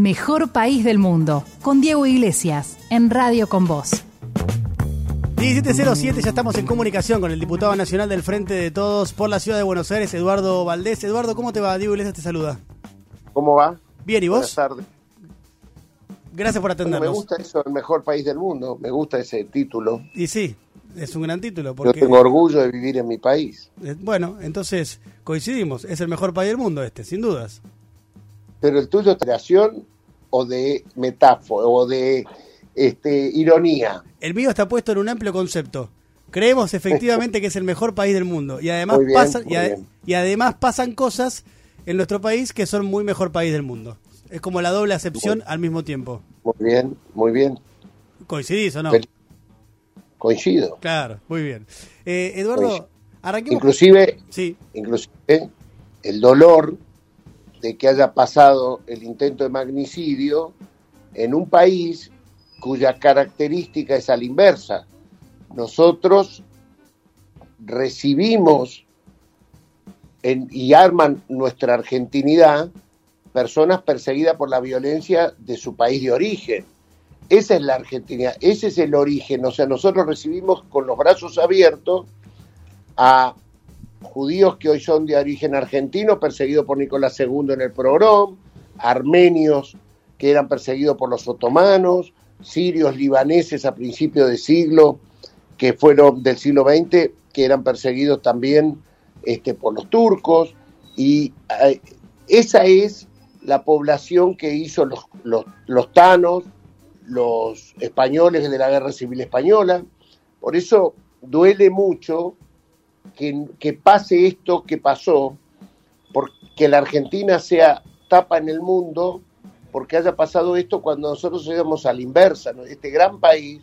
Mejor País del Mundo, con Diego Iglesias, en Radio con Voz. 1707, ya estamos en comunicación con el diputado nacional del Frente de Todos por la ciudad de Buenos Aires, Eduardo Valdés. Eduardo, ¿cómo te va? Diego Iglesias te saluda. ¿Cómo va? Bien, ¿y vos? Buenas tardes. Gracias por atendernos. me gusta eso, el mejor país del mundo, me gusta ese título. Y sí, es un gran título. Porque, Yo tengo orgullo de vivir en mi país. Eh, Bueno, entonces coincidimos, es el mejor país del mundo este, sin dudas. Pero el tuyo es creación o de metáfora o de este, ironía. El mío está puesto en un amplio concepto. Creemos efectivamente que es el mejor país del mundo y además bien, pasan y, además pasan cosas en nuestro país que son muy mejor país del mundo. Es como la doble acepción al mismo tiempo. Muy bien, muy bien. ¿Coincidís o no? Coincido. Claro, muy bien. Eh, Eduardo, Coincido. arranquemos. Inclusive, Sí, inclusive el dolor de que haya pasado el intento de magnicidio en un país cuya característica es a la inversa. Nosotros recibimos y arman nuestra argentinidad personas perseguidas por la violencia de su país de origen. Esa es la Argentina, ese es el origen. O sea, nosotros recibimos con los brazos abiertos a judíos que hoy son de origen argentino, perseguidos por Nicolás II en el progrom, armenios que eran perseguidos por los otomanos, sirios, libaneses a principios de siglo, que fueron del siglo XX, que eran perseguidos también este, por los turcos, y eh, esa es la población que hizo los, los, los tanos, los españoles de la Guerra Civil Española. Por eso duele mucho que, que pase esto que pasó, porque la Argentina sea tapa en el mundo, porque haya pasado esto cuando nosotros íbamos a la inversa. ¿no? Este gran país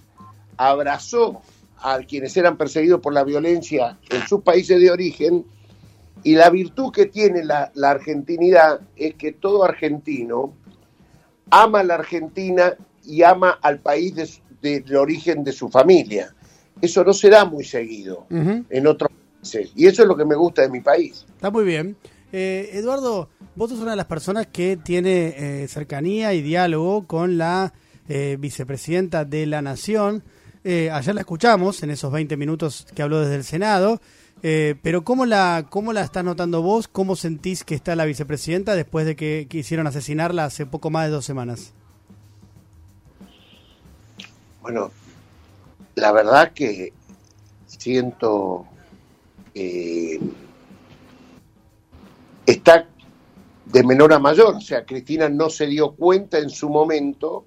abrazó a quienes eran perseguidos por la violencia en sus países de origen, y la virtud que tiene la, la argentinidad es que todo argentino ama a la Argentina y ama al país de, su- de- del origen de su familia. Eso no se da muy seguido en otros Y eso es lo que me gusta de mi país. está muy bien. Eh, Eduardo, vos sos una de las personas que tiene eh, cercanía y diálogo con la eh, vicepresidenta de la Nación. Ayer la escuchamos en esos 20 minutos que habló desde el Senado. Pero ¿cómo la, ¿cómo la estás notando vos? ¿Cómo sentís que está la vicepresidenta después de que quisieron asesinarla hace poco más de dos semanas? Bueno, la verdad que siento que está de menor a mayor. O sea, Cristina no se dio cuenta en su momento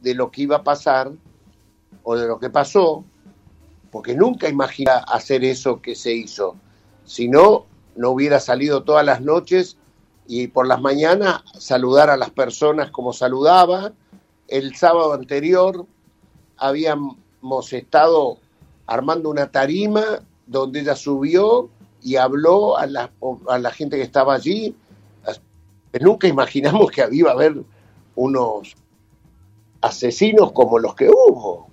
de lo que iba a pasar o de lo que pasó, porque nunca imagina hacer eso que se hizo. Si no, no hubiera salido todas las noches y por las mañanas saludar a las personas como saludaba. El sábado anterior habíamos estado armando una tarima donde ella subió y habló a la, a la gente que estaba allí. Nunca imaginamos que iba a haber unos asesinos como los que hubo.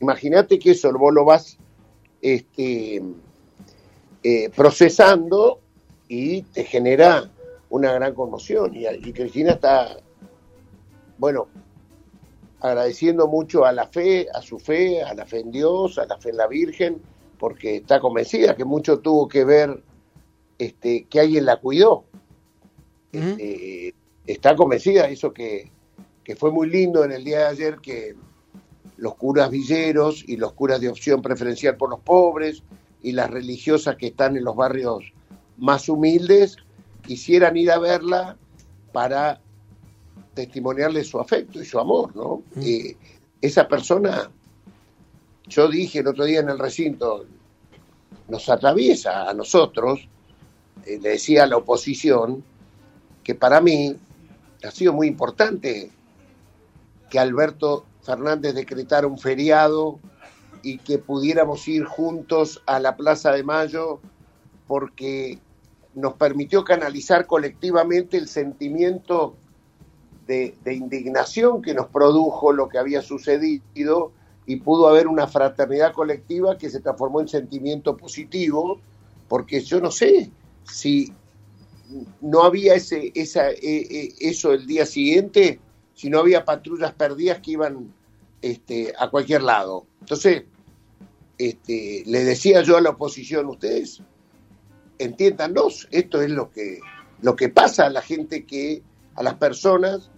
Imagínate que eso vos lo vas este, eh, procesando y te genera una gran conmoción. Y, y Cristina está, bueno, agradeciendo mucho a la fe, a su fe, a la fe en Dios, a la fe en la Virgen, porque está convencida que mucho tuvo que ver este, que alguien la cuidó. Este, está convencida, eso que, que fue muy lindo en el día de ayer, que los curas villeros y los curas de opción preferencial por los pobres y las religiosas que están en los barrios más humildes quisieran ir a verla para testimoniarle su afecto y su amor, ¿no? Eh, esa persona, yo dije el otro día en el recinto, nos atraviesa a nosotros, eh, le decía a la oposición, que para mí ha sido muy importante que Alberto Fernández decretara un feriado y que pudiéramos ir juntos a la Plaza de Mayo porque nos permitió canalizar colectivamente el sentimiento de, de indignación que nos produjo lo que había sucedido y pudo haber una fraternidad colectiva que se transformó en sentimiento positivo, porque yo no sé si no había ese, esa, eh, eh, eso el día siguiente, si no había patrullas perdidas que iban este, a cualquier lado. Entonces, este, le decía yo a la oposición, ustedes entiéndanos, esto es lo que, lo que pasa a la gente que, a las personas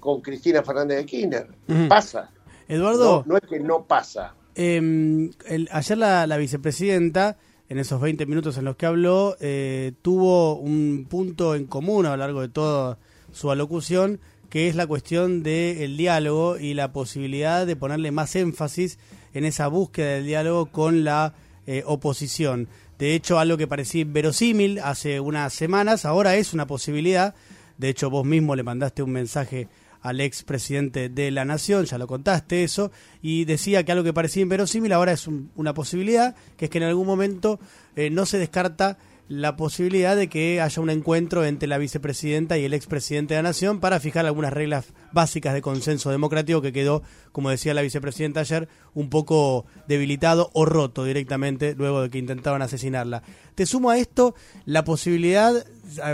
con Cristina Fernández de Kirchner. Pasa. Eduardo. No, es que no pasa. Em, ayer la, vicepresidenta, en esos 20 minutos en los que habló, eh, tuvo un punto en común a lo largo de toda su alocución, que es la cuestión del diálogo y la posibilidad de ponerle más énfasis en esa búsqueda del diálogo con la eh, oposición. De hecho, algo que parecía verosímil hace unas semanas, ahora es una posibilidad. De hecho, vos mismo le mandaste un mensaje al ex presidente de la Nación, ya lo contaste eso, y decía que algo que parecía inverosímil ahora es una posibilidad, que es que en algún momento eh, no se descarta la posibilidad de que haya un encuentro entre la vicepresidenta y el expresidente de la Nación para fijar algunas reglas básicas de consenso democrático que quedó, como decía la vicepresidenta ayer, un poco debilitado o roto directamente luego de que intentaban asesinarla. Te sumo a esto la posibilidad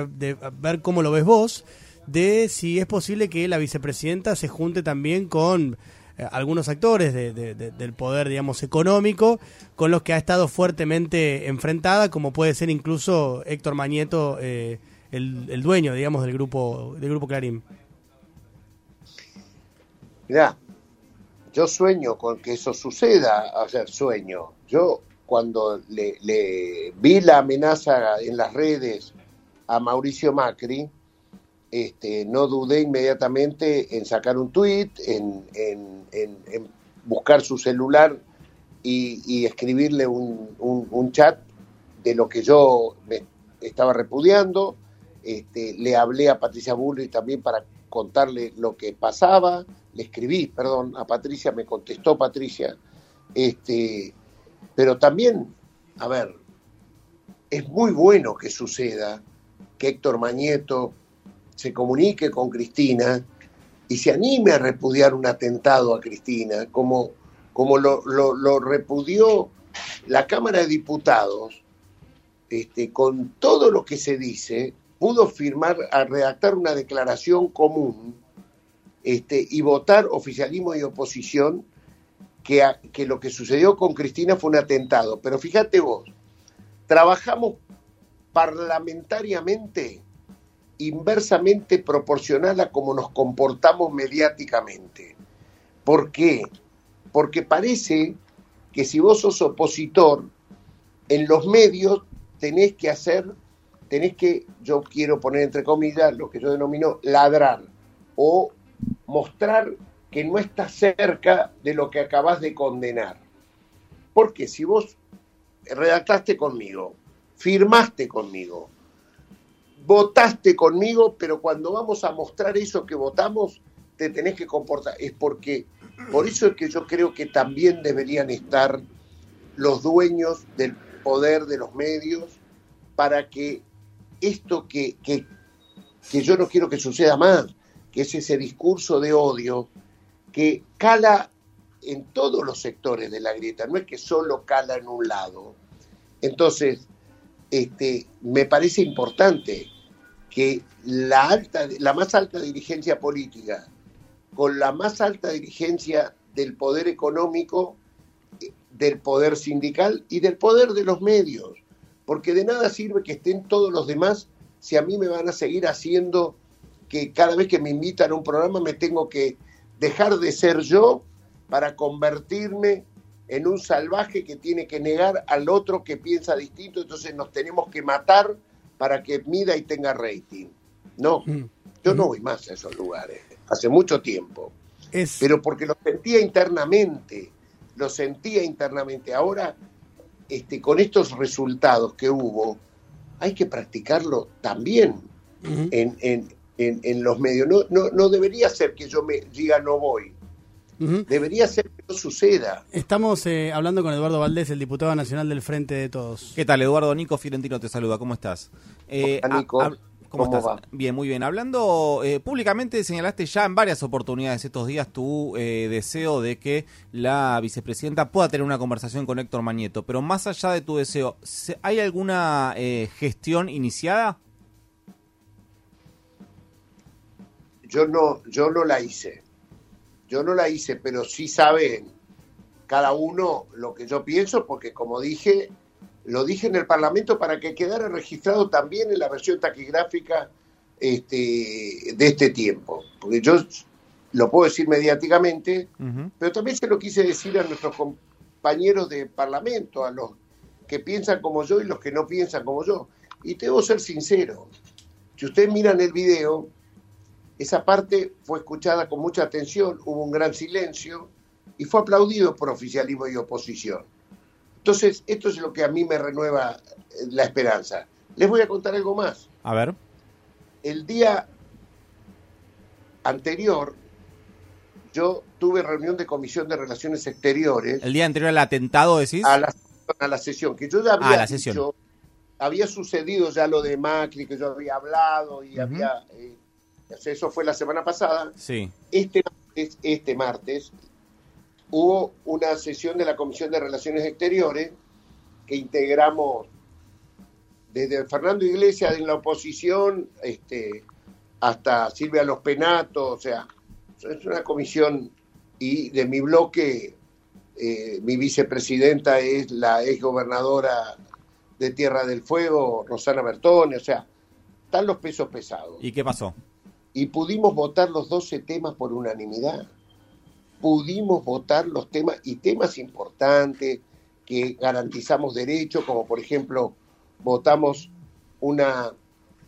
de ver cómo lo ves vos, de si es posible que la vicepresidenta se junte también con eh, algunos actores del poder, digamos, económico, con los que ha estado fuertemente enfrentada, como puede ser incluso Héctor Mañeto, eh, el, dueño, digamos, del grupo, del grupo Clarín. Mirá, yo sueño con que eso suceda, o sea, sueño. Yo cuando le, le vi la amenaza en las redes a Mauricio Macri, este, no dudé inmediatamente en sacar un tweet, en, buscar su celular y, escribirle un, chat de lo que yo me estaba repudiando. Este, le hablé a Patricia Bullrich también para contarle lo que pasaba. Le escribí, perdón, a Patricia, me contestó Patricia. Este, pero también, a ver, es muy bueno que suceda que Héctor Mañeto, se comunique con Cristina y se anime a repudiar un atentado a Cristina, como, como lo, lo, repudió la Cámara de Diputados, este, con todo lo que se dice, pudo firmar, a redactar una declaración común este, y votar oficialismo y oposición que, que lo que sucedió con Cristina fue un atentado. Pero fíjate vos, trabajamos parlamentariamente inversamente proporcional a cómo nos comportamos mediáticamente. ¿Por qué? Porque parece que si vos sos opositor, en los medios tenés que hacer, tenés que, yo quiero poner entre comillas lo que yo denomino ladrar o mostrar que no estás cerca de lo que acabas de condenar. Porque si vos redactaste conmigo, firmaste conmigo, votaste conmigo, pero cuando vamos a mostrar eso que votamos, te tenés que comportar. Es porque, por eso es que yo creo que también deberían estar los dueños del poder de los medios para que esto que, que, que yo no quiero que suceda más, que es ese discurso de odio que cala en todos los sectores de la grieta, no es que solo cala en un lado. Entonces, este, me parece importante que la, alta, la más alta dirigencia política con la más alta dirigencia del poder económico, del poder sindical y del poder de los medios, porque de nada sirve que estén todos los demás si a mí me van a seguir haciendo que cada vez que me invitan a un programa me tengo que dejar de ser yo para convertirme en un salvaje que tiene que negar al otro que piensa distinto, entonces nos tenemos que matar para que mida y tenga rating. No, mm. yo no voy más a esos lugares, hace mucho tiempo. Pero porque lo sentía internamente, lo sentía internamente. Ahora, este, con estos resultados que hubo, hay que practicarlo también en, en, en, los medios. No, no, no debería ser que yo me diga no voy. Debería ser que no suceda. Estamos eh, hablando con Eduardo Valdés, el diputado nacional del Frente de Todos. ¿Qué tal, Eduardo? Nico Fiorentino te saluda. ¿Cómo estás? Eh, ah, Nico. ¿Cómo, estás? Va? Bien, muy bien. Hablando eh, públicamente, señalaste ya en varias oportunidades estos días tu eh, deseo de que la vicepresidenta pueda tener una conversación con Héctor Mañeto. Pero más allá de tu deseo, ¿hay alguna gestión iniciada? Yo no, yo no la hice. Yo no la hice, pero sí saben cada uno lo que yo pienso, porque como dije, lo dije en el Parlamento para que quedara registrado también en la versión taquigráfica este, de este tiempo. Porque yo lo puedo decir mediáticamente, pero también se lo quise decir a nuestros compañeros de Parlamento, a los que piensan como yo y los que no piensan como yo. Y debo ser sincero, si ustedes miran el video, esa parte fue escuchada con mucha atención, hubo un gran silencio y fue aplaudido por oficialismo y oposición. Entonces, esto es lo que a mí me renueva eh, la esperanza. Les voy a contar algo más. A ver. El día anterior, yo tuve reunión de Comisión de Relaciones Exteriores. ¿El día anterior al atentado, decís? A la, a la sesión, que yo ya había ah, dicho, había sucedido ya lo de Macri, que yo había hablado y había... Eh, eso fue la semana pasada. Sí. Este martes, este martes hubo una sesión de la Comisión de Relaciones Exteriores que integramos desde Fernando Iglesias en la oposición este, hasta Silvia Los Penatos, o sea, es una comisión y de mi bloque, eh, mi vicepresidenta es la ex gobernadora de Tierra del Fuego, Rosana Bertone, o sea, están los pesos pesados. ¿Y qué pasó? Y pudimos votar los 12 temas por unanimidad. Pudimos votar los temas y temas importantes que garantizamos derechos, como por ejemplo, votamos una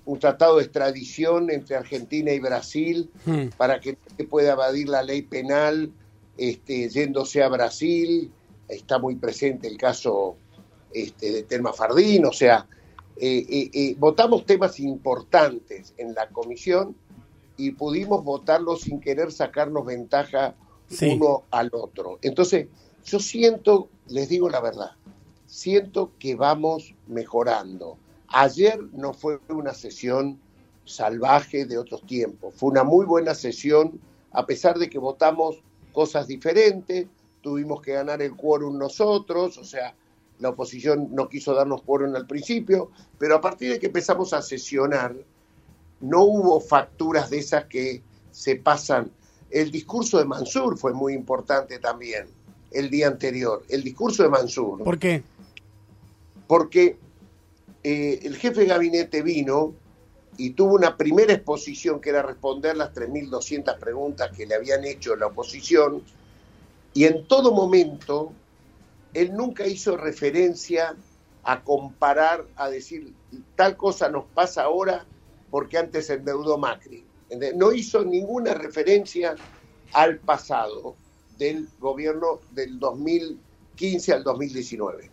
un tratado de extradición entre Argentina y Brasil hmm. para que se pueda evadir la ley penal este, yéndose a Brasil. Está muy presente el caso este, de Telma Fardín, o sea, eh, eh, eh, votamos temas importantes en la comisión y pudimos votarlos sin querer sacarnos ventaja uno al otro. Entonces, yo siento, les digo la verdad, siento que vamos mejorando Ayer no fue una sesión salvaje de otros tiempos, fue una muy buena sesión, a pesar de que votamos cosas diferentes, tuvimos que ganar el quórum nosotros, o sea, la oposición no quiso darnos quórum al principio, pero a partir de que empezamos a sesionar, no hubo facturas de esas que se pasan. El discurso de Mansur fue muy importante también el día anterior, el discurso de Mansur. ¿Por qué? Porque eh, el jefe de gabinete vino y tuvo una primera exposición que era responder las 3.200 preguntas que le habían hecho la oposición y en todo momento él nunca hizo referencia a comparar, a decir tal cosa nos pasa ahora porque antes endeudó Macri. No hizo ninguna referencia al pasado del gobierno del 2015 al 2019.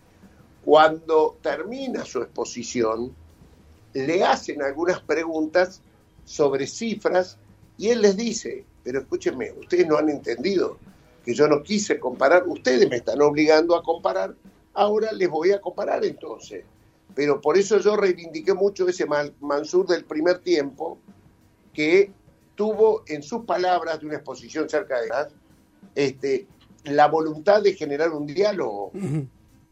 Cuando termina su exposición, le hacen algunas preguntas sobre cifras y él les dice, pero escúchenme, ustedes no han entendido que yo no quise comparar, ustedes me están obligando a comparar, ahora les voy a comparar entonces. Pero por eso yo reivindiqué mucho ese Mansur del primer tiempo, que tuvo en sus palabras de una exposición cerca de las, este, la voluntad de generar un diálogo.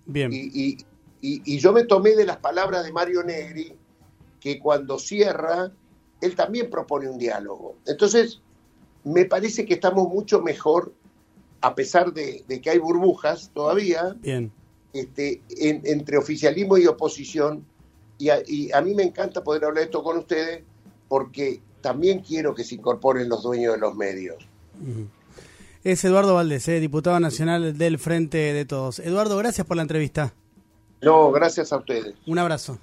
Bien. Y, y, yo me tomé de las palabras de Mario Negri, que cuando cierra, él también propone un diálogo. Entonces, me parece que estamos mucho mejor, a pesar de, que hay burbujas todavía, Bien. Este, entre oficialismo y oposición. Y a, mí me encanta poder hablar esto con ustedes, porque también quiero que se incorporen los dueños de los medios. Es Eduardo Valdés, eh, diputado nacional del Frente de Todos. Eduardo, gracias por la entrevista. No, gracias a ustedes. Un abrazo.